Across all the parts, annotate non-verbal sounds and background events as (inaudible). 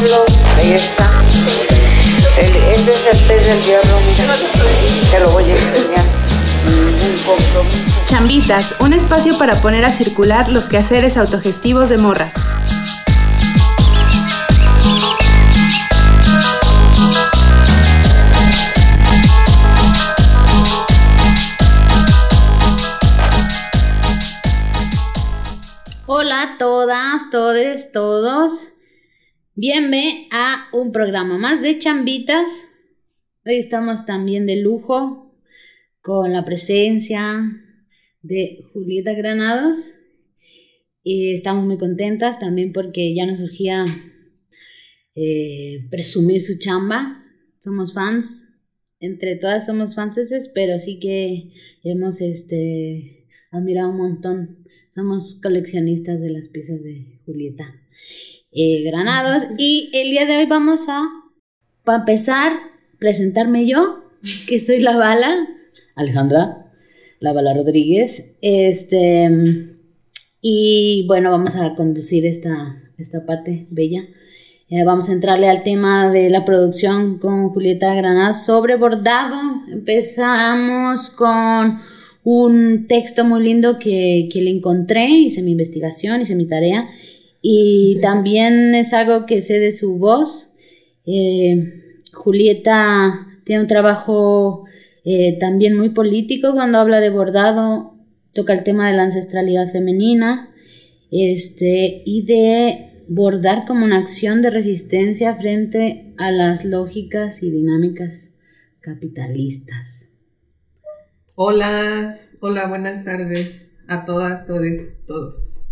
diablo, ahí está. El, este es el pez del diablo. Te lo voy a enseñar. Un compromiso. Chambitas, un espacio para poner a circular los quehaceres autogestivos de morras. Hola a todas, todes, todos. Bienve a un programa más de chambitas. Hoy estamos también de lujo con la presencia de Julieta Granados. Y estamos muy contentas también porque ya nos surgía eh, presumir su chamba. Somos fans, entre todas somos fanses, pero sí que hemos este, admirado un montón. Somos coleccionistas de las piezas de Julieta eh, Granados. Y el día de hoy vamos a, para empezar, presentarme yo, que soy la bala, Alejandra, la bala Rodríguez. Este, y bueno, vamos a conducir esta, esta parte bella. Eh, vamos a entrarle al tema de la producción con Julieta Granados sobre bordado. Empezamos con un texto muy lindo que, que le encontré, hice mi investigación, hice mi tarea y también es algo que sé de su voz. Eh, Julieta tiene un trabajo eh, también muy político cuando habla de bordado, toca el tema de la ancestralidad femenina este, y de bordar como una acción de resistencia frente a las lógicas y dinámicas capitalistas. Hola, hola, buenas tardes a todas, todes, todos.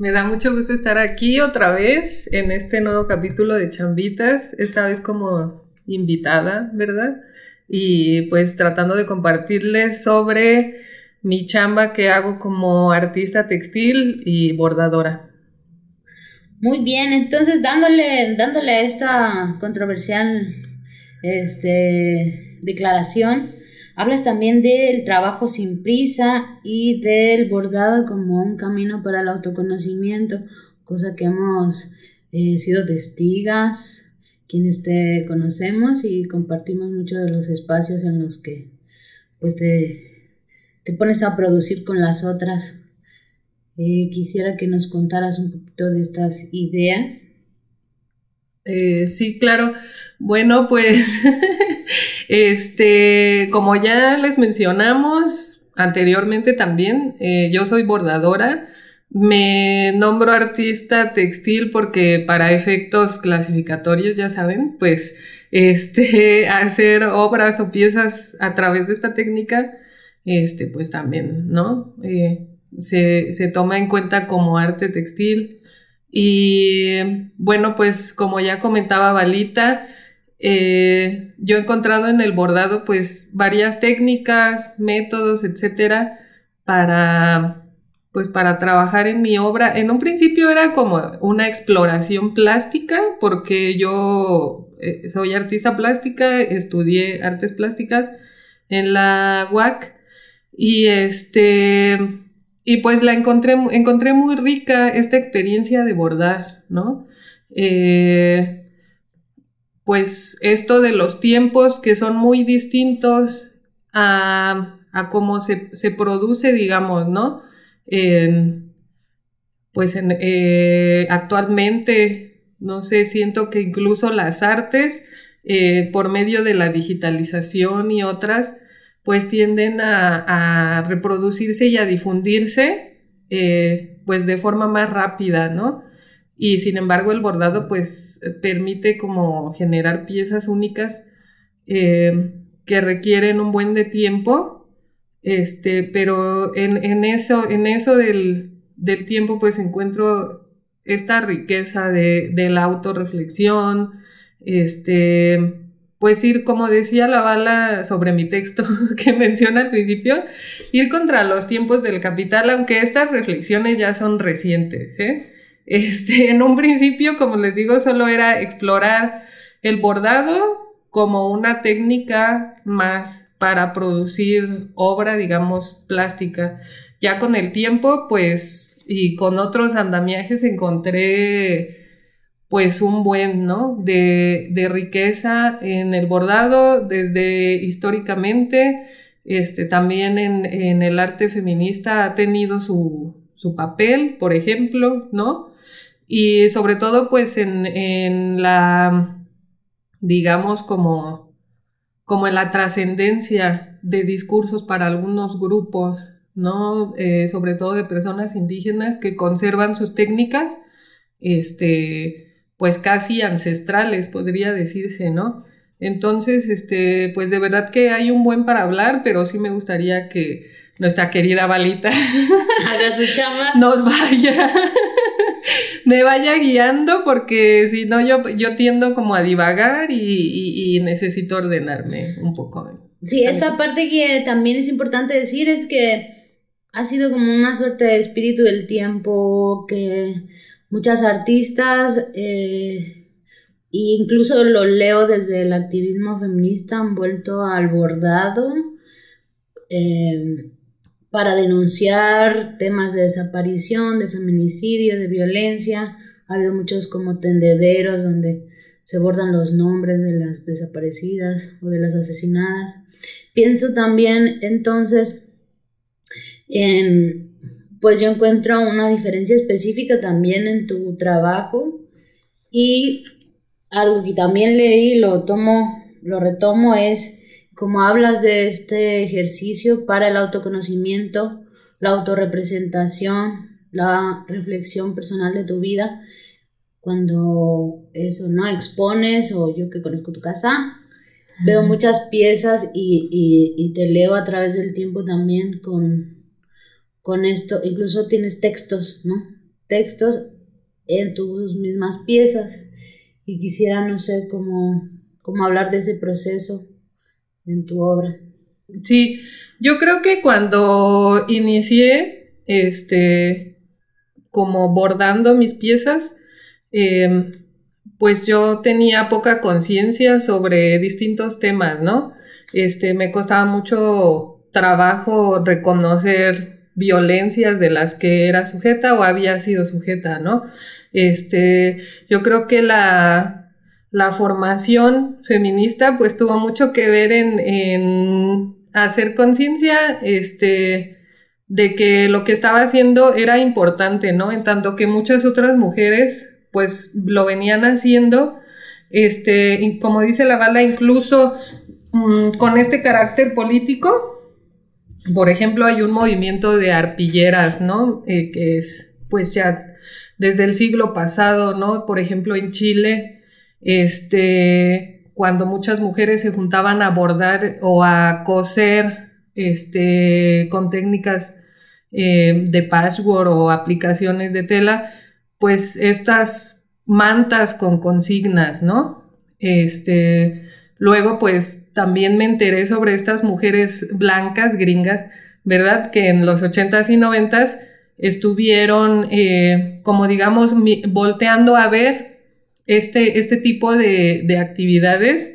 Me da mucho gusto estar aquí otra vez en este nuevo capítulo de Chambitas, esta vez como invitada, ¿verdad? Y pues tratando de compartirles sobre mi chamba que hago como artista textil y bordadora. Muy bien, entonces dándole, dándole esta controversial este, declaración, hablas también del trabajo sin prisa y del bordado como un camino para el autoconocimiento, cosa que hemos eh, sido testigas, quienes te conocemos y compartimos muchos de los espacios en los que pues te, pones a producir con las otras. Eh, quisiera que nos contaras un poquito de estas ideas. Eh, sí, claro. Bueno, pues (laughs) Este, como ya les mencionamos anteriormente también, eh, yo soy bordadora. Me nombro artista textil porque para efectos clasificatorios, ya saben, pues este, (laughs) hacer obras o piezas a través de esta técnica, este, pues también, ¿no? Eh, se, se toma en cuenta como arte textil. Y bueno, pues como ya comentaba Balita, eh, yo he encontrado en el bordado pues varias técnicas, métodos, etcétera, para pues para trabajar en mi obra. En un principio era como una exploración plástica porque yo eh, soy artista plástica, estudié artes plásticas en la UAC y este y pues la encontré encontré muy rica esta experiencia de bordar, ¿no? Eh, pues esto de los tiempos que son muy distintos a, cómo se, produce, digamos, ¿no? pues eh, actualmente, no sé, siento que incluso las artes, eh, por medio de la digitalización y otras, pues tienden a, reproducirse y a difundirse, eh, pues de forma más rápida, ¿no? Y sin embargo el bordado pues permite como generar piezas únicas eh, que requieren un buen de tiempo, este, pero en, eso, en eso del, tiempo pues encuentro esta riqueza de, la autorreflexión, este, pues ir, como decía la bala sobre mi texto (laughs) que menciona al principio, ir contra los tiempos del capital, aunque estas reflexiones ya son recientes, ¿eh? Este, (laughs) en un principio, como les digo, solo era explorar el bordado como una técnica más para producir obra, digamos, plástica. Ya con el tiempo, pues, y con otros andamiajes encontré, pues un buen, ¿no? De, riqueza en el bordado desde históricamente, este, también en, en el arte feminista ha tenido su, su papel, por ejemplo, ¿no? Y sobre todo, pues en, en la, digamos, como, como en la trascendencia de discursos para algunos grupos, ¿no? Eh, sobre todo de personas indígenas que conservan sus técnicas, este, pues casi ancestrales, podría decirse, ¿no? Entonces, este, pues de verdad que hay un buen para hablar, pero sí me gustaría que nuestra querida Balita haga su chamba. (laughs) Nos vaya, (laughs) me vaya guiando, porque si no, yo, yo tiendo como a divagar y, y, necesito ordenarme un poco. Sí, esta parte que también es importante decir es que ha sido como una suerte de espíritu del tiempo que muchas artistas, eh, e incluso lo leo desde el activismo feminista, han vuelto al bordado eh, para denunciar temas de desaparición, de feminicidio, de violencia. Ha habido muchos como tendederos donde se bordan los nombres de las desaparecidas o de las asesinadas. Pienso también entonces en pues yo encuentro una diferencia específica también en tu trabajo y algo que también leí, lo tomo, lo retomo es como hablas de este ejercicio para el autoconocimiento, la autorrepresentación, la reflexión personal de tu vida, cuando eso, ¿no? Expones o yo que conozco tu casa, veo muchas piezas y, y, y te leo a través del tiempo también con con esto, incluso tienes textos, ¿no? Textos en tus mismas piezas y quisiera, no sé, cómo, cómo hablar de ese proceso en tu obra. Sí, yo creo que cuando inicié, este, como bordando mis piezas, em, pues yo tenía poca conciencia sobre distintos temas, ¿no? Este, me costaba mucho trabajo reconocer violencias de las que era sujeta o había sido sujeta, ¿no? Este, yo creo que la, la formación feminista pues tuvo mucho que ver en, en hacer conciencia, este, de que lo que estaba haciendo era importante, ¿no? En tanto que muchas otras mujeres pues lo venían haciendo, este, como dice la bala, incluso mm, con este carácter político, por ejemplo, hay un movimiento de arpilleras, ¿no? Eh, que es, pues ya desde el siglo pasado, ¿no? Por ejemplo, en Chile, este, cuando muchas mujeres se juntaban a bordar o a coser, este, con técnicas eh, de patchwork o aplicaciones de tela, pues estas mantas con consignas, ¿no? Este, luego, pues también me enteré sobre estas mujeres blancas, gringas, ¿verdad? Que en los 80s y 90s estuvieron, eh, como digamos, volteando a ver este, este tipo de, de, actividades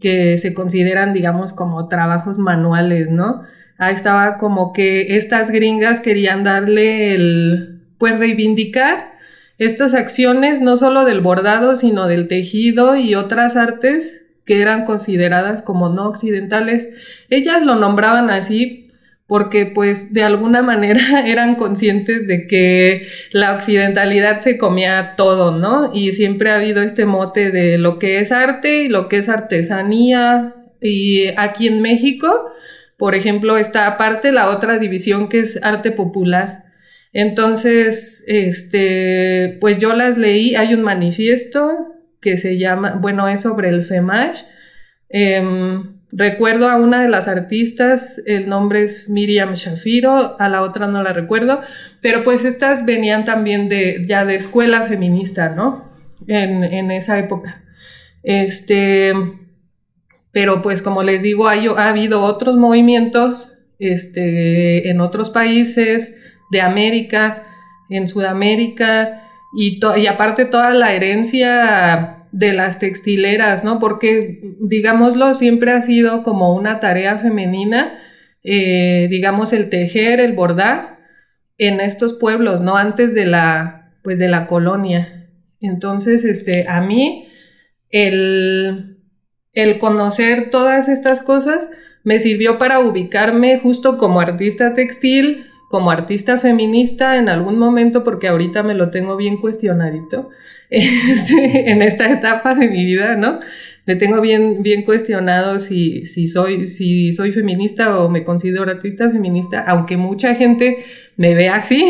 que se consideran, digamos, como trabajos manuales, ¿no? Ahí estaba como que estas gringas querían darle el, pues reivindicar estas acciones, no solo del bordado, sino del tejido y otras artes que eran consideradas como no occidentales, ellas lo nombraban así porque pues de alguna manera (laughs) eran conscientes de que la occidentalidad se comía todo, ¿no? Y siempre ha habido este mote de lo que es arte y lo que es artesanía. Y aquí en México, por ejemplo, está aparte la otra división que es arte popular. Entonces, este, pues yo las leí, hay un manifiesto que se llama, bueno, es sobre el FEMASH. Em, recuerdo a una de las artistas, el nombre es Miriam Shafiro, a la otra no la recuerdo, pero pues estas venían también de, ya de escuela feminista, ¿no? En, en esa época. Este, pero pues como les digo, ha, ha habido otros movimientos, este, en otros países de América, en Sudamérica, y, y aparte toda la herencia de las textileras, ¿no? Porque, digámoslo, siempre ha sido como una tarea femenina, eh, digamos, el tejer, el bordar en estos pueblos, ¿no? Antes de la, pues, de la colonia. Entonces, este, a mí, el, el conocer todas estas cosas me sirvió para ubicarme justo como artista textil, como artista feminista en algún momento, porque ahorita me lo tengo bien cuestionadito (laughs) este, en esta etapa de mi vida, ¿no? Me tengo bien, bien cuestionado si, si, soy, si soy feminista o me considero artista feminista, aunque mucha gente me ve así,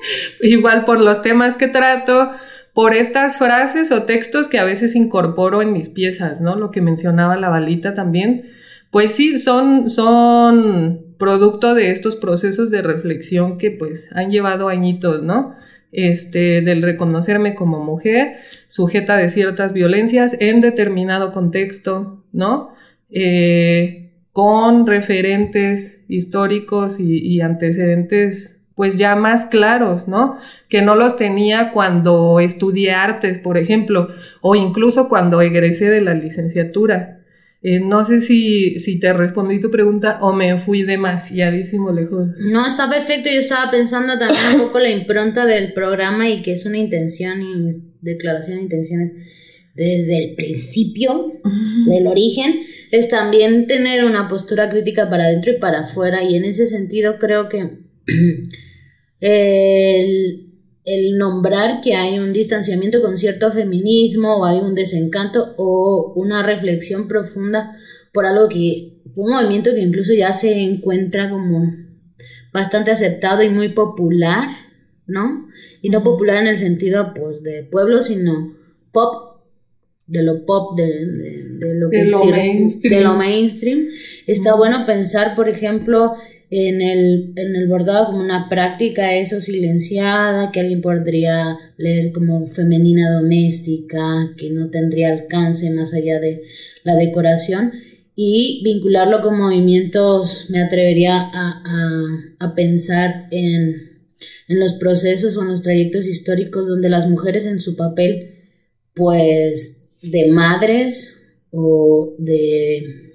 (laughs) igual por los temas que trato, por estas frases o textos que a veces incorporo en mis piezas, ¿no? Lo que mencionaba la balita también. Pues sí, son, son producto de estos procesos de reflexión que pues han llevado añitos, ¿no? Este, del reconocerme como mujer, sujeta de ciertas violencias en determinado contexto, ¿no? Eh, con referentes históricos y, y, antecedentes pues ya más claros, ¿no? Que no los tenía cuando estudié artes, por ejemplo, o incluso cuando egresé de la licenciatura. Eh, no sé si, si te respondí tu pregunta o me fui demasiadísimo lejos. No, está perfecto. Yo estaba pensando también un poco la impronta del programa y que es una intención y declaración de intenciones desde el principio, del origen, es también tener una postura crítica para adentro y para afuera. Y en ese sentido creo que (clears throat) el el nombrar que hay un distanciamiento con cierto feminismo o hay un desencanto o una reflexión profunda por algo que, un movimiento que incluso ya se encuentra como bastante aceptado y muy popular, ¿no? Y no popular en el sentido pues de pueblo, sino pop, de lo pop, de, lo que de lo, mainstream. de lo mainstream. Está bueno pensar, por ejemplo, en el, en el bordado como una práctica eso silenciada que alguien podría leer como femenina doméstica, que no tendría alcance más allá de la decoración y vincularlo con movimientos, me atrevería a, a, pensar en, en los procesos o en los trayectos históricos donde las mujeres en su papel pues de madres o de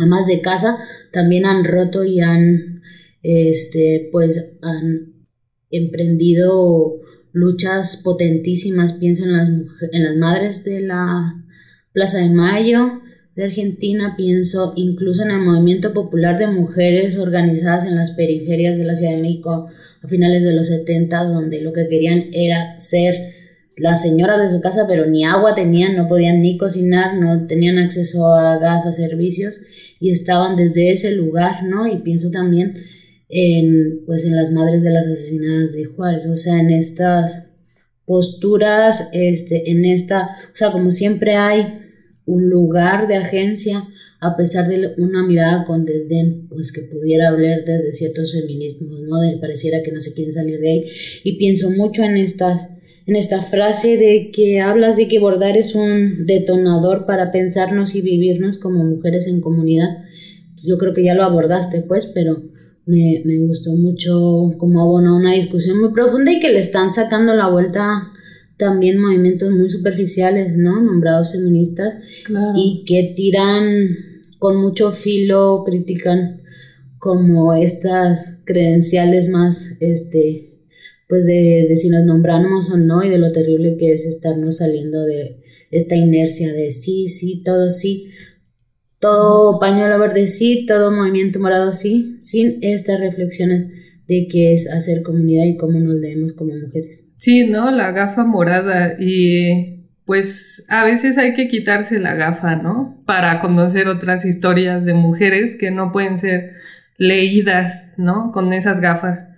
amas de casa también han roto y han, este, pues, han emprendido luchas potentísimas. Pienso en las, en las madres de la Plaza de Mayo de Argentina, pienso incluso en el movimiento popular de mujeres organizadas en las periferias de la Ciudad de México a finales de los 70, donde lo que querían era ser las señoras de su casa, pero ni agua tenían, no podían ni cocinar, no tenían acceso a gas, a servicios y estaban desde ese lugar, ¿no? Y pienso también en, pues, en las madres de las asesinadas de Juárez, o sea, en estas posturas, este, en esta, o sea, como siempre hay un lugar de agencia, a pesar de una mirada con desdén, pues que pudiera hablar desde ciertos feminismos, ¿no? De, pareciera que no se quieren salir de ahí. Y pienso mucho en estas en esta frase de que hablas de que bordar es un detonador para pensarnos y vivirnos como mujeres en comunidad. Yo creo que ya lo abordaste, pues, pero me, me gustó mucho como abona una discusión muy profunda y que le están sacando la vuelta también movimientos muy superficiales, ¿no? Nombrados feministas y que tiran con mucho filo, critican como estas credenciales más, este, pues de, de, si nos nombramos o no y de lo terrible que es estarnos saliendo de esta inercia de sí, sí, todo sí, todo pañuelo verde sí, todo movimiento morado sí, sin estas reflexiones de qué es hacer comunidad y cómo nos leemos como mujeres. Sí, ¿no? La gafa morada y pues a veces hay que quitarse la gafa, ¿no? Para conocer otras historias de mujeres que no pueden ser leídas, ¿no? Con esas gafas.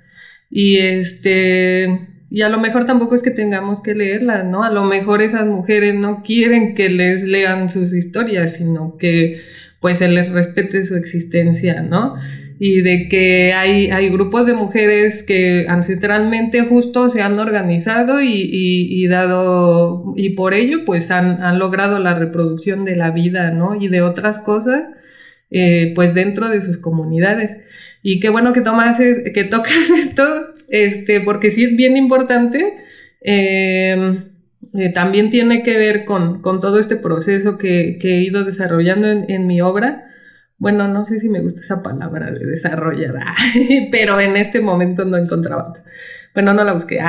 Y este, y a lo mejor tampoco es que tengamos que leerlas, ¿no? A lo mejor esas mujeres no quieren que les lean sus historias, sino que pues se les respete su existencia, ¿no? Y de que hay, hay grupos de mujeres que ancestralmente justo se han organizado y, y, dado, y por ello pues han, han, logrado la reproducción de la vida, ¿no? Y de otras cosas, eh, pues dentro de sus comunidades. Y qué bueno que tomas, que tocas (laughs) esto, este, porque sí es bien importante. Eh, eh, también tiene que ver con, con todo este proceso que, que he ido desarrollando en, en, mi obra, bueno, no sé si me gusta esa palabra de desarrollada, (laughs) pero en este momento no encontraba. Bueno, no la busqué. (laughs)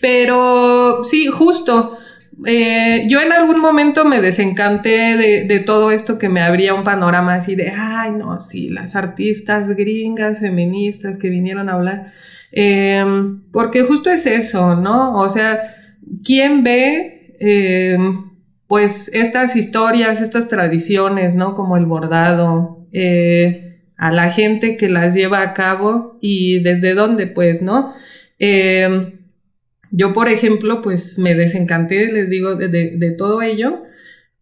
Pero sí, justo. Eh, yo en algún momento me desencanté de, todo esto que me abría un panorama así de, ay, no, sí, las artistas gringas, feministas que vinieron a hablar. Em, porque justo es eso, ¿no? O sea, ¿quién ve, em, pues, estas historias, estas tradiciones, ¿no? Como el bordado, eh, a la gente que las lleva a cabo y desde dónde, pues, ¿no? Em, yo, por ejemplo, pues me desencanté, les digo, de, todo ello.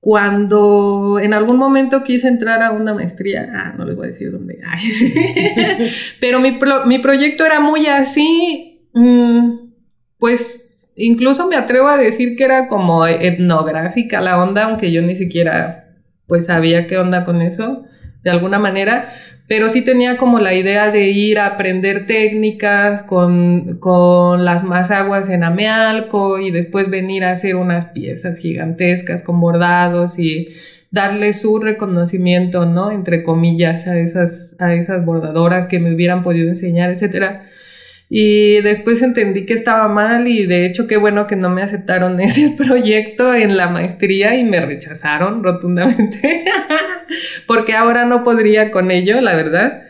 Cuando en algún momento quise entrar a una maestría, ah, no les voy a decir dónde, (laughs) pero mi, mi, proyecto era muy así, mm, pues incluso me atrevo a decir que era como etnográfica la onda, aunque yo ni siquiera pues sabía qué onda con eso, de alguna manera, pero sí tenía como la idea de ir a aprender técnicas con, con las aguas en Amealco y después venir a hacer unas piezas gigantescas con bordados y darle su reconocimiento, ¿no? Entre comillas, a esas, a esas bordadoras que me hubieran podido enseñar, etcétera. Y después entendí que estaba mal y de hecho qué bueno que no me aceptaron (laughs) ese proyecto en la maestría y me rechazaron rotundamente (laughs) porque ahora no podría con ello, la verdad.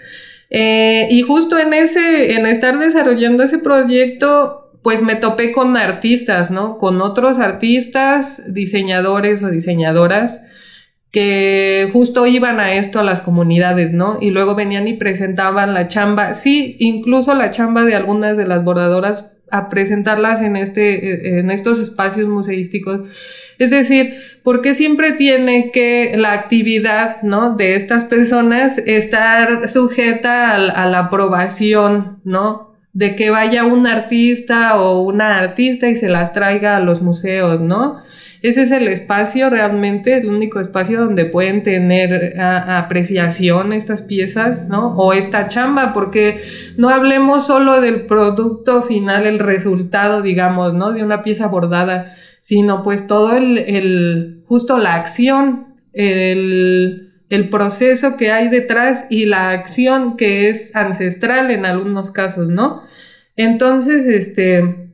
Eh, y justo en ese, en estar desarrollando ese proyecto, pues me topé con artistas, ¿no? Con otros artistas, diseñadores o diseñadoras que justo iban a esto a las comunidades, ¿no? Y luego venían y presentaban la chamba, sí, incluso la chamba de algunas de las bordadoras a presentarlas en este en estos espacios museísticos. Es decir, porque siempre tiene que la actividad, ¿no? de estas personas estar sujeta a la aprobación, ¿no? de que vaya un artista o una artista y se las traiga a los museos, ¿no? Ese es el espacio realmente, el único espacio donde pueden tener apreciación estas piezas, ¿no? O esta chamba, porque no hablemos solo del producto final, el resultado, digamos, ¿no? De una pieza bordada, sino pues todo el, el justo la acción, el, el proceso que hay detrás y la acción que es ancestral en algunos casos, ¿no? Entonces, este,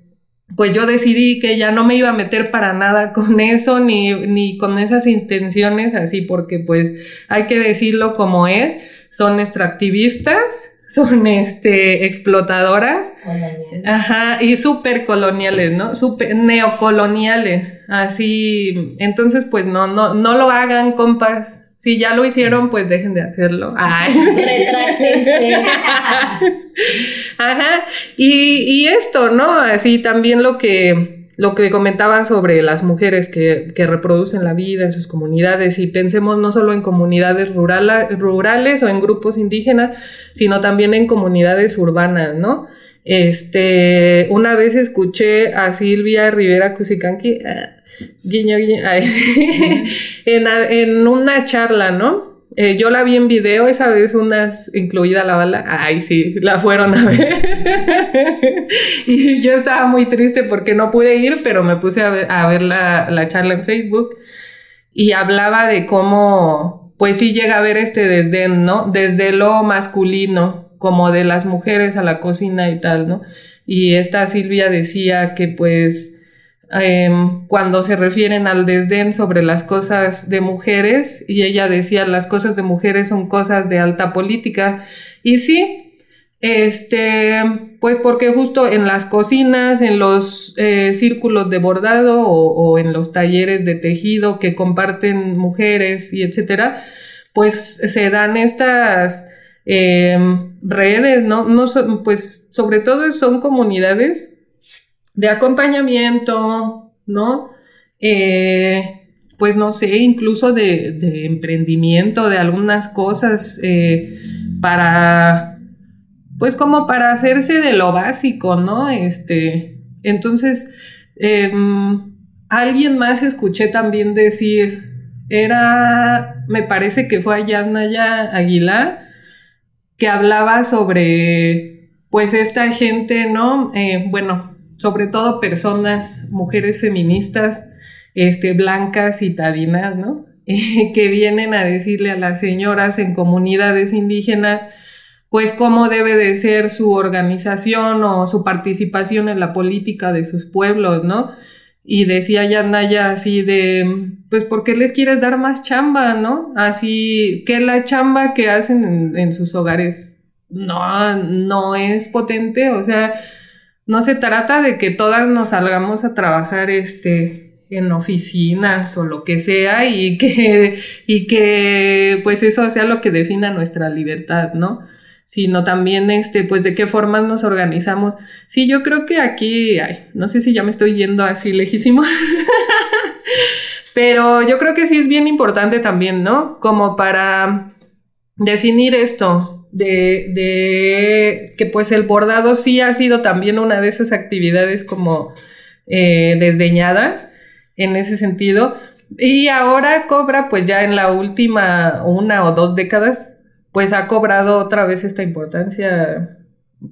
pues yo decidí que ya no me iba a meter para nada (laughs) con eso ni, ni con esas intenciones así porque pues hay que decirlo como es, son extractivistas, (laughs) son este explotadoras, ajá, y súper coloniales, ¿no? Súper neocoloniales, así, entonces pues no, no, no lo hagan, compas, si ya lo hicieron, pues dejen de hacerlo. Ay. Retráctense. (laughs) Ajá. Y, y, esto, ¿no? Así también lo que, lo que comentaba sobre las mujeres que, que, reproducen la vida en sus comunidades y pensemos no solo en comunidades rurales o en grupos indígenas, sino también en comunidades urbanas, ¿no? Este, una vez escuché a Silvia Rivera Cusicanqui, guiño, guiño, (laughs) en, en, una charla, ¿no? Eh, yo la vi en video esa vez, unas, incluida la bala, ay sí, la fueron a ver. (laughs) y yo estaba muy triste porque no pude ir, pero me puse a ver, a ver la, la charla en Facebook y hablaba de cómo, pues sí llega a ver este desdén, ¿no? Desde lo masculino, como de las mujeres a la cocina y tal, ¿no? Y esta Silvia decía que pues Em, cuando se refieren al desdén sobre las cosas de mujeres y ella decía las cosas de mujeres son cosas de alta política y sí, este, pues porque justo en las cocinas, en los eh, círculos de bordado o, en los talleres de tejido que comparten mujeres y etcétera, pues se dan estas em, redes, ¿no? no pues sobre todo son comunidades de acompañamiento, ¿no? Eh, pues no sé, incluso de, emprendimiento, de algunas cosas eh, para, pues como para hacerse de lo básico, ¿no? Este, entonces, em, alguien más escuché también decir, era, me parece que fue Ayanaya Aguilar, que hablaba sobre, pues esta gente, ¿no? Eh, bueno, sobre todo personas, mujeres feministas, este, blancas, citadinas, ¿no? (laughs) que vienen a decirle a las señoras en comunidades indígenas, pues cómo debe de ser su organización o su participación en la política de sus pueblos, ¿no? Y decía Naya así de, pues, ¿por qué les quieres dar más chamba, no? Así que la chamba que hacen en, en sus hogares no, no es potente, o sea, no se trata de que todas nos salgamos a trabajar, este, en oficinas o lo que sea y que, y que, pues, eso sea lo que defina nuestra libertad, ¿no? Sino también este, pues de qué formas nos organizamos. Sí, yo creo que aquí, ay, no sé si ya me estoy yendo así lejísimo, (laughs) pero yo creo que sí es bien importante también, ¿no? Como para definir esto, de, de que pues el bordado sí ha sido también una de esas actividades como eh, desdeñadas en ese sentido. Y ahora cobra pues ya en la última una o dos décadas pues ha cobrado otra vez esta importancia,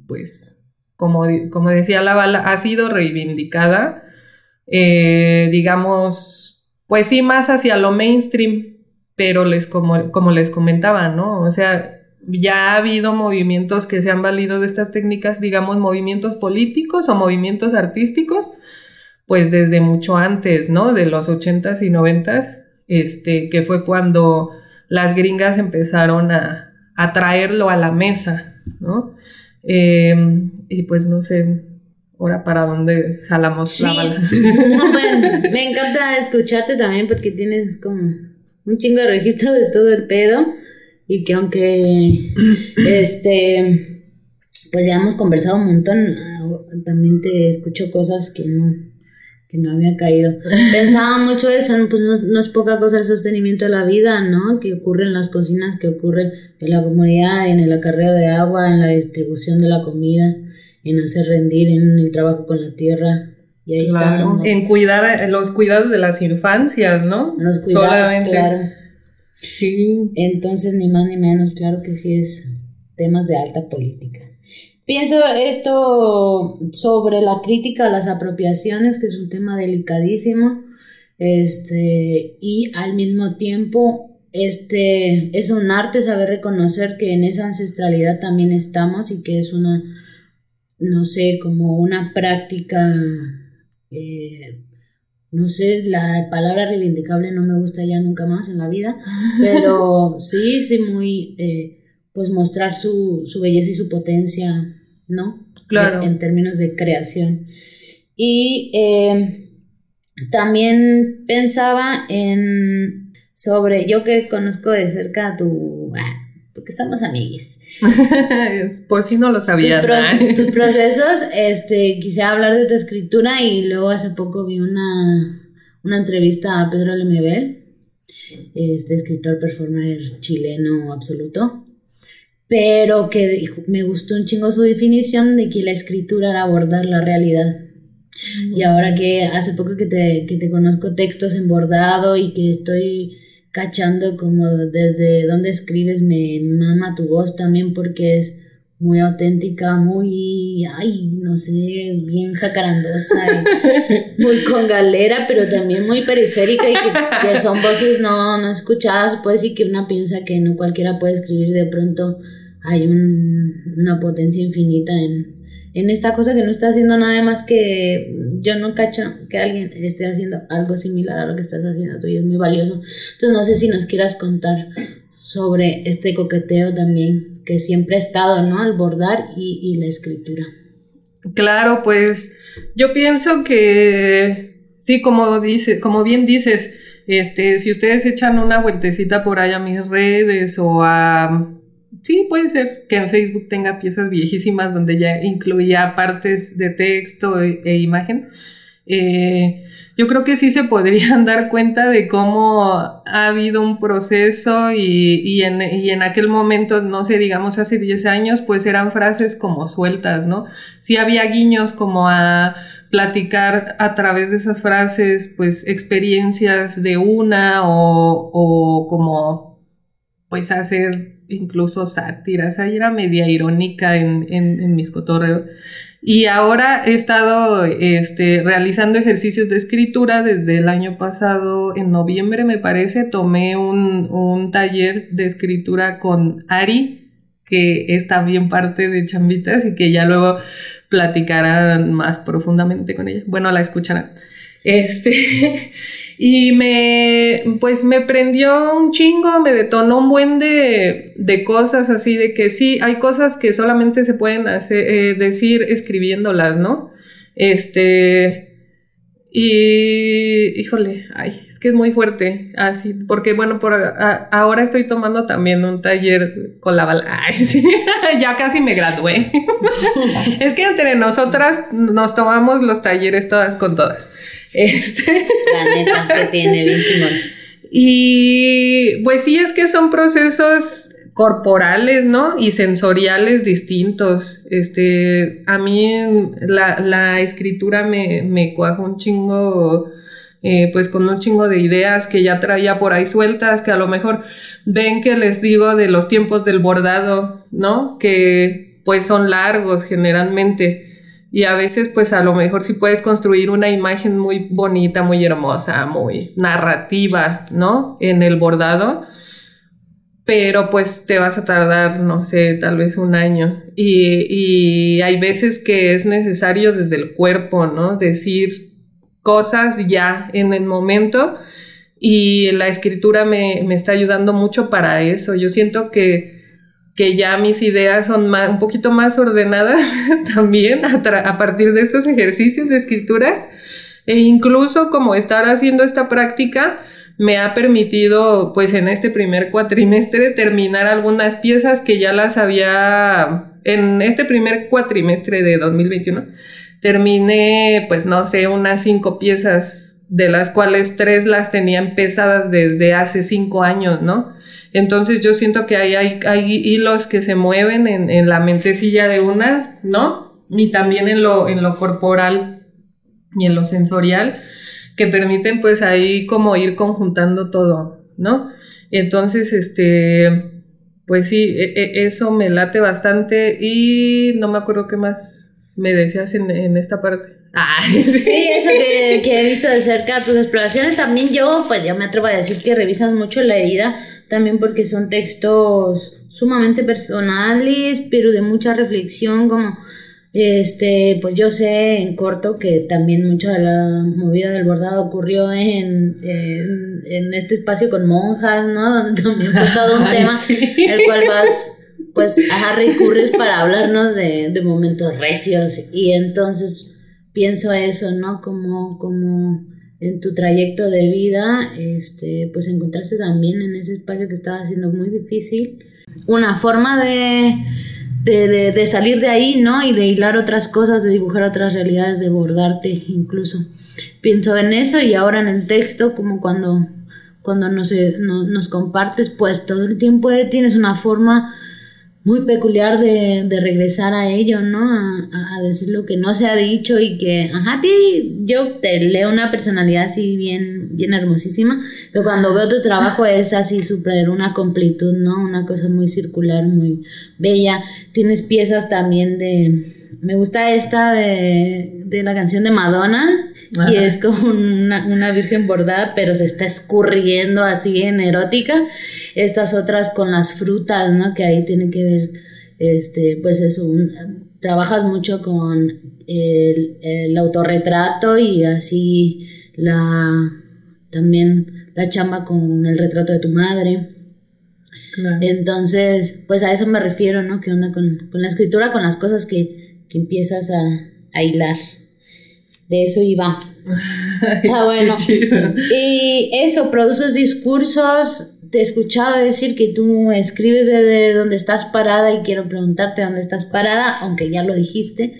pues, como, como decía la bala, ha sido reivindicada, eh, digamos, pues sí, más hacia lo mainstream, pero les, como, como les comentaba, ¿no? O sea, ya ha habido movimientos que se han valido de estas técnicas, digamos, movimientos políticos o movimientos artísticos, pues desde mucho antes, ¿no? De los ochentas y noventas, este, que fue cuando las gringas empezaron a, a traerlo a la mesa, ¿no? Em, y pues no sé, ahora para dónde jalamos la bala. No, (laughs) pues me encanta escucharte también porque tienes como un chingo de registro de todo el pedo y que aunque (clears throat) este pues ya hemos conversado un montón, ah, también te escucho cosas que no que no había caído. (laughs) Pensaba mucho eso, pues no, es poca cosa el sostenimiento de la vida, ¿no? Que ocurre en las cocinas, que ocurre en la comunidad, en el acarreo de agua, en la distribución de la comida, en hacer rendir, en el trabajo con la tierra. Y ahí está. En cuidar, los cuidados de las infancias, ¿no? Los cuidados, claro. Sí. Entonces, ni más ni menos, claro que sí es temas de alta política. Pienso esto sobre la crítica a las apropiaciones, que es un tema delicadísimo, este, y al mismo tiempo este, es un arte saber reconocer que en esa ancestralidad también estamos y que es una, no sé, como una práctica, eh, no sé, la palabra reivindicable no me gusta ya nunca más en la vida, (laughs) pero sí, sí, muy... Eh, pues mostrar su, su belleza y su potencia, ¿no? Claro. En, términos de creación. Y eh, también pensaba en sobre, yo que conozco de cerca tu, ah, porque somos amiguis. (laughs) Por si no lo sabían. Tus, (laughs) procesos, este, quise hablar de tu escritura y luego hace poco vi una, una entrevista a Pedro Lemebel, este escritor performer chileno absoluto pero que me gustó un chingo su definición de que la escritura era abordar la realidad. Y ahora que hace poco que te, que te conozco textos en bordado y que estoy cachando como desde donde escribes, me mama tu voz también porque es muy auténtica, muy, ay, no sé, bien jacarandosa, muy con galera, pero también muy periférica y que, que, son voces no, no escuchadas, pues y que una piensa que no cualquiera puede escribir, de pronto hay una potencia infinita en, en esta cosa que no está haciendo nada más que yo no cacho que alguien esté haciendo algo similar a lo que estás haciendo tú y es muy valioso. Entonces no sé si nos quieras contar sobre este coqueteo también que siempre ha estado, ¿no? Al bordar y, la escritura. Claro, pues yo pienso que sí, como dice, como bien dices, este, si ustedes echan una vueltecita por ahí a mis redes o a sí, puede ser que en Facebook tenga piezas viejísimas donde ya incluía partes de texto e, e imagen. Eh, yo creo que sí se podrían (laughs) dar cuenta de cómo ha habido un proceso y, en, y, en, aquel momento, no sé, digamos hace 10 años, pues eran frases como sueltas, ¿no? Sí había guiños como a platicar a través de esas frases, pues experiencias de una o, o como, pues hacer incluso sátiras, ahí era media irónica en, en, mis cotorreos. Y ahora he estado este, realizando ejercicios de escritura desde el año pasado, en noviembre me parece, tomé un, un taller de escritura con Ari, que es también parte de Chambitas y que ya luego platicarán más profundamente con ella. Bueno, la escucharán. Este, (laughs) y me, pues me prendió un chingo, me detonó un buen de, de cosas así, de que sí, hay cosas que solamente se pueden hacer, eh, decir escribiéndolas, ¿no? Este, y, híjole, ay, es que es muy fuerte, así, porque bueno, por ahora estoy tomando también un taller con la bala, (laughs) ay, sí, (laughs) ya casi me gradué. (laughs) es que entre nosotras nos tomamos los talleres todas con todas. Este. La neta que tiene bien chingón. (laughs) Y pues sí, es que son procesos corporales, ¿no? Y sensoriales distintos. Este, a mí la, escritura me, me cuaja un chingo, eh, pues con un chingo de ideas que ya traía por ahí sueltas, que a lo mejor ven que les digo de los tiempos del bordado, ¿no? Que pues son largos generalmente. Y a veces, pues a lo mejor sí puedes construir una imagen muy bonita, muy hermosa, muy narrativa, ¿no? En el bordado pero pues te vas a tardar, no sé, tal vez un año. Y, y, hay veces que es necesario desde el cuerpo, ¿no? Decir cosas ya en el momento y la escritura me, me está ayudando mucho para eso. Yo siento que, que ya mis ideas son más, un poquito más ordenadas (laughs) también a, a partir de estos ejercicios de escritura e incluso como estar haciendo esta práctica me ha permitido, pues en este primer cuatrimestre, terminar algunas piezas que ya las había, en este primer cuatrimestre de 2021, terminé, pues no sé, unas cinco piezas, de las cuales tres las tenía empezadas desde hace cinco años, ¿no? Entonces yo siento que hay, hay, hilos que se mueven en, en, la mentecilla de una, ¿no? Y también en lo, en lo corporal y en lo sensorial que permiten pues ahí como ir conjuntando todo, ¿no? Entonces, este, pues sí, e, e, eso me late bastante y no me acuerdo qué más me decías en, esta parte. Ah, (laughs) sí. eso que, que, he visto de cerca, tus exploraciones también yo, pues yo me atrevo a decir que revisas mucho la herida, también porque son textos sumamente personales, pero de mucha reflexión, como este, pues yo sé en corto que también mucha de la movida del bordado ocurrió en, en, este espacio con monjas, ¿no? (laughs) Donde también fue todo un tema, el cual vas, pues, a recurres para hablarnos de, de, momentos recios. Y entonces pienso eso, ¿no? Como, como en tu trayecto de vida, este, pues encontraste también en ese espacio que estaba siendo muy difícil una forma de de, de, salir de ahí, ¿no? Y de hilar otras cosas, de dibujar otras realidades, de bordarte incluso. Pienso en eso y ahora en el texto, como cuando, cuando nos, nos compartes, pues todo el tiempo tienes una forma muy peculiar de, de regresar a ello, ¿no? A, a, decir lo que no se ha dicho y que, ajá, ti, yo te leo una personalidad así bien, bien hermosísima, pero cuando veo tu trabajo es así súper una completud, ¿no? Una cosa muy circular, muy bella. Tienes piezas también de, me gusta esta de, de la canción de Madonna, y es como una, una, virgen bordada, pero se está escurriendo así en erótica. Estas otras con las frutas, ¿no? Que ahí tiene que ver, este, pues eso, trabajas mucho con el, el, autorretrato y así la, también la chamba con el retrato de tu madre. Entonces, pues a eso me refiero, ¿no? ¿Qué onda con, con la escritura, con las cosas que, que empiezas a, a hilar? de eso iba. Está bueno. Y eso, produces discursos. Te he escuchado decir que tú escribes desde donde estás parada y quiero preguntarte dónde estás parada, aunque ya lo dijiste,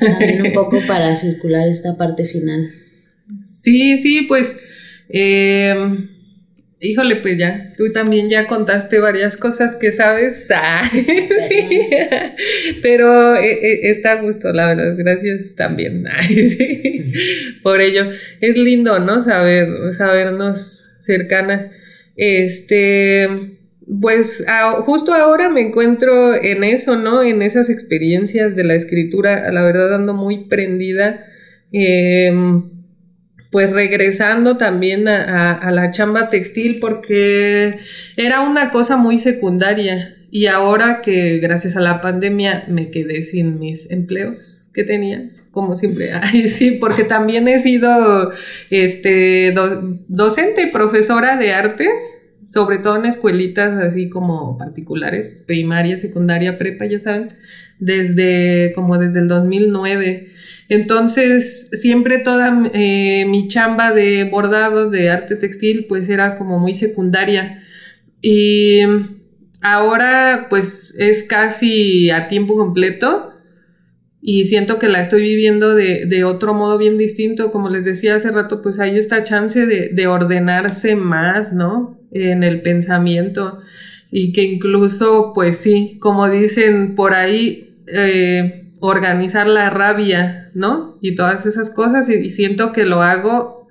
también un poco para circular esta parte final. Sí, sí, pues eh, Híjole, pues ya, tú también ya contaste varias cosas que sabes. (laughs) Ah, sí. Pero eh, eh, está a gusto, la verdad. Gracias también. (laughs) sí. Por ello. Es lindo, ¿no? Saber, sabernos cercanas. Este, Pues justo ahora me encuentro en eso, ¿no? En esas experiencias de la escritura, la verdad ando muy prendida. Em, pues regresando también a, la chamba textil porque era una cosa muy secundaria y ahora que gracias a la pandemia me quedé sin mis empleos que tenía, como siempre, (laughs) ay sí, porque también he sido este docente y profesora de artes, sobre todo en escuelitas así como particulares, primaria, secundaria, prepa, ya saben, desde como desde el 2009. Entonces, siempre toda eh, mi chamba de bordado, de arte textil, pues era como muy secundaria. Y ahora, pues es casi a tiempo completo y siento que la estoy viviendo de, otro modo bien distinto. Como les decía hace rato, pues hay esta chance de, ordenarse más, ¿no? En el pensamiento y que incluso, pues sí, como dicen por ahí, eh, organizar la rabia, ¿no? Y todas esas cosas y, siento que lo hago,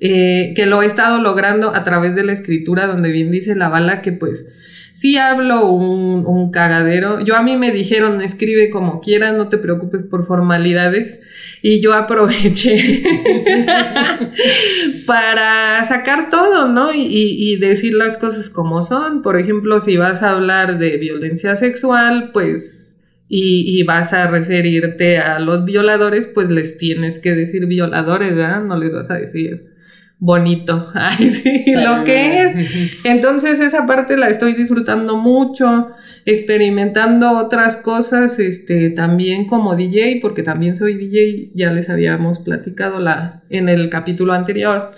eh, que lo he estado logrando a través de la escritura, donde bien dice la bala que pues sí hablo un, un cagadero. Yo a mí me dijeron, escribe como quieras, no te preocupes por formalidades. Y yo aproveché (laughs) para sacar todo, ¿no? Y, y, decir las cosas como son. Por ejemplo, si vas a hablar de violencia sexual, pues y, vas a referirte a los violadores, pues les tienes que decir violadores, ¿verdad? No les vas a decir bonito, (laughs) ay sí, lo que es. Entonces esa parte la estoy disfrutando mucho, experimentando otras cosas, este, también como DJ, porque también soy DJ, ya les habíamos platicado la, en el capítulo anterior.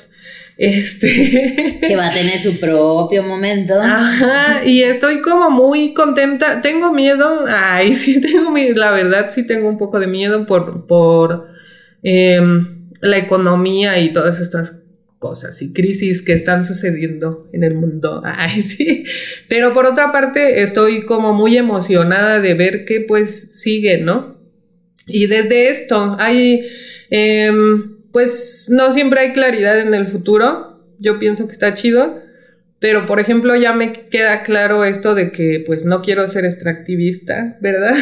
Este. (laughs) Que va a tener su propio momento. Ajá, y estoy como muy contenta. Tengo miedo. Ay, (laughs) sí, tengo miedo. La verdad, sí tengo un poco de miedo por, por em, la economía y todas estas cosas y crisis que están sucediendo en el mundo. (laughs) Ay, sí. Pero por otra parte, estoy como muy emocionada de ver qué pues sigue, ¿no? Y desde esto hay. Em, pues no siempre hay claridad en el futuro. Yo pienso que está chido. Pero, por ejemplo, ya me queda claro esto de que, pues, no quiero ser extractivista, ¿verdad?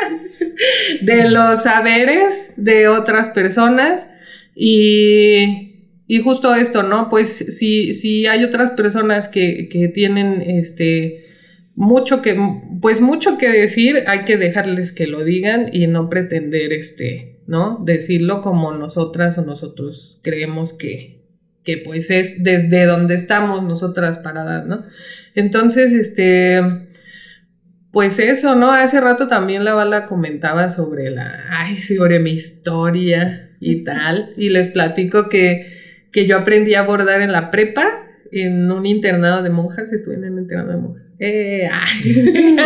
(laughs) de los saberes de otras personas. Y, y justo esto, ¿no? Pues, si, si hay otras personas que, que tienen, este, mucho que, pues, mucho que decir, hay que dejarles que lo digan y no pretender, este, ¿no? Decirlo como nosotras o nosotros creemos que, que pues es desde donde estamos nosotras paradas, ¿no? Entonces, este, pues eso, ¿no? Hace rato también la bala comentaba sobre la, ay, sobre mi historia y tal, y les platico que, que yo aprendí a bordar en la prepa, en un internado de monjas, estuve en el internado de monjas. Eh, (laughs)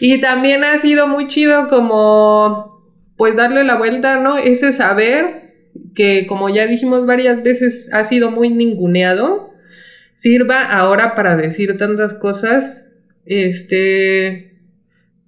y también ha sido muy chido como pues darle la vuelta, ¿no? Ese saber que, como ya dijimos varias veces, ha sido muy ninguneado, sirva ahora para decir tantas cosas, este,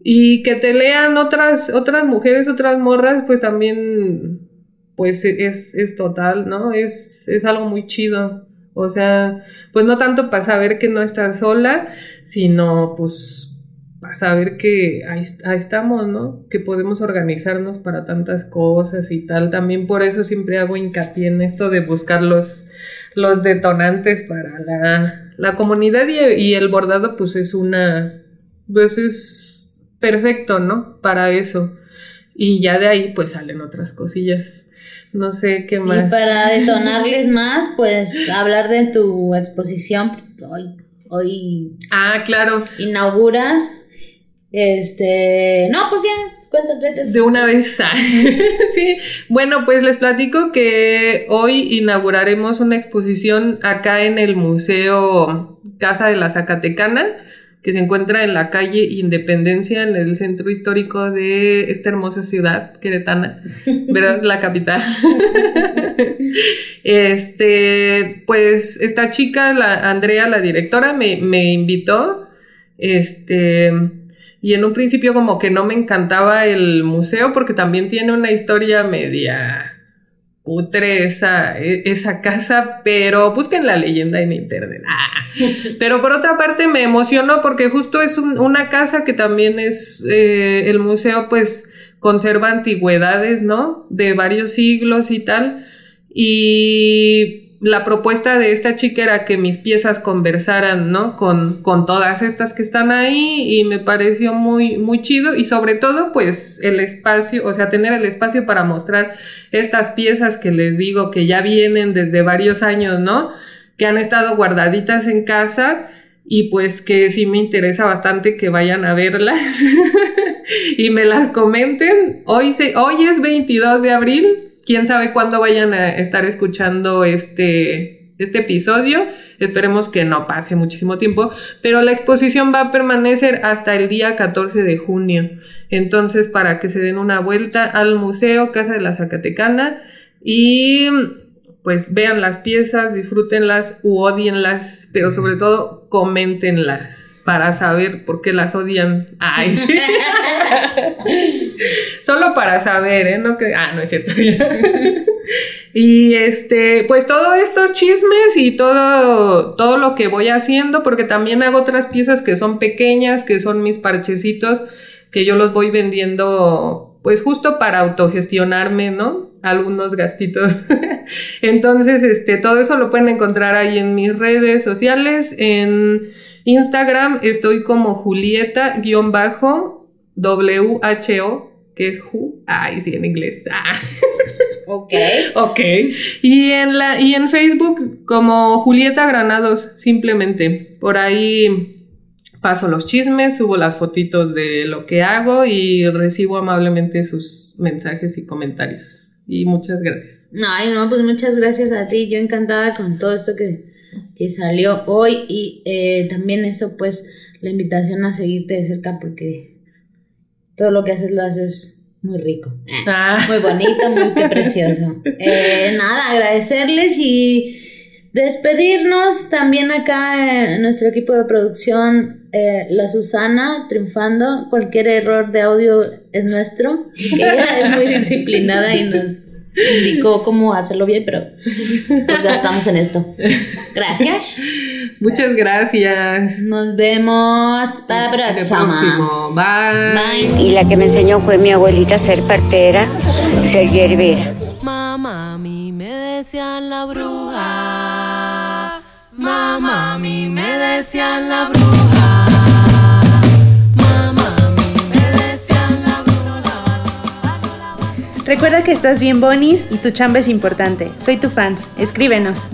y que te lean otras, otras mujeres, otras morras, pues también, pues es, es total, ¿no? Es, es algo muy chido. O sea, pues no tanto para saber que no estás sola, sino pues a saber que ahí, estamos, ¿no? Que podemos organizarnos para tantas cosas y tal. También por eso siempre hago hincapié en esto de buscar los, los detonantes para la, la comunidad y, el bordado pues es una, pues es perfecto, ¿no? Para eso. Y ya de ahí pues salen otras cosillas. No sé qué más. Y para (laughs) detonarles más, pues hablar de tu exposición hoy. Hoy. Ah, claro. Inauguras este, no, pues ya, cuéntate. De una vez. (laughs) sí, bueno, pues les platico que hoy inauguraremos una exposición acá en el Museo Casa de la Zacatecana, que se encuentra en la calle Independencia, en el centro histórico de esta hermosa ciudad queretana, (laughs) ¿verdad? La capital. (laughs) este, pues esta chica, la Andrea, la directora, me, me invitó. Este y en un principio como que no me encantaba el museo porque también tiene una historia media cutre esa, e, esa casa, pero busquen la leyenda en internet. Ah. (laughs) Pero por otra parte me emocionó porque justo es una casa que también es eh, el museo, pues conserva antigüedades, ¿no? De varios siglos y tal. Y la propuesta de esta chica era que mis piezas conversaran, ¿no? Con, con todas estas que están ahí y me pareció muy, muy chido y sobre todo pues el espacio, o sea, tener el espacio para mostrar estas piezas que les digo que ya vienen desde varios años, ¿no? Que han estado guardaditas en casa y pues que sí me interesa bastante que vayan a verlas (laughs) y me las comenten. Hoy, se, hoy es 22 de abril, quién sabe cuándo vayan a estar escuchando este, este episodio. Esperemos que no pase muchísimo tiempo, pero la exposición va a permanecer hasta el día 14 de junio. Entonces, para que se den una vuelta al Museo Casa de la Zacatecana y pues vean las piezas, disfrútenlas u odienlas, pero sobre todo coméntenlas para saber por qué las odian. Ay, sí. (laughs) Solo para saber, ¿eh? No que... Ah, no es cierto. (laughs) y este, pues todos estos chismes y todo, todo lo que voy haciendo, porque también hago otras piezas que son pequeñas, que son mis parchecitos, que yo los voy vendiendo, pues justo para autogestionarme, ¿no? Algunos gastitos. (laughs) Entonces, este, todo eso lo pueden encontrar ahí en mis redes sociales, en Instagram estoy como Julieta-WHO, que es Who. Ay, sí, en inglés. Ah. Ok. (laughs) ok. Y en, la, y en Facebook como Julieta Granados, simplemente. Por ahí paso los chismes, subo las fotitos de lo que hago y recibo amablemente sus mensajes y comentarios. Y muchas gracias. Ay, no, pues muchas gracias a ti. Yo encantada con todo esto que que salió hoy y eh, también eso pues la invitación a seguirte de cerca porque todo lo que haces lo haces muy rico, ah. muy bonito, muy precioso. (laughs) Eh, nada, agradecerles y despedirnos también acá en nuestro equipo de producción, eh, la Susana triunfando, cualquier error de audio es nuestro, ella es muy (laughs) disciplinada y nos indicó cómo hacerlo bien, pero pues ya estamos en esto. Gracias. Muchas gracias. Nos vemos para el próximo. Bye. Y la que me enseñó fue mi abuelita a ser partera, ser hierbera. Mamá, a mí me decían la bruja. Mamá, a mí me decían la bruja. Recuerda que estás bien bonis y tu chamba es importante. Soy tu fans. Escríbenos.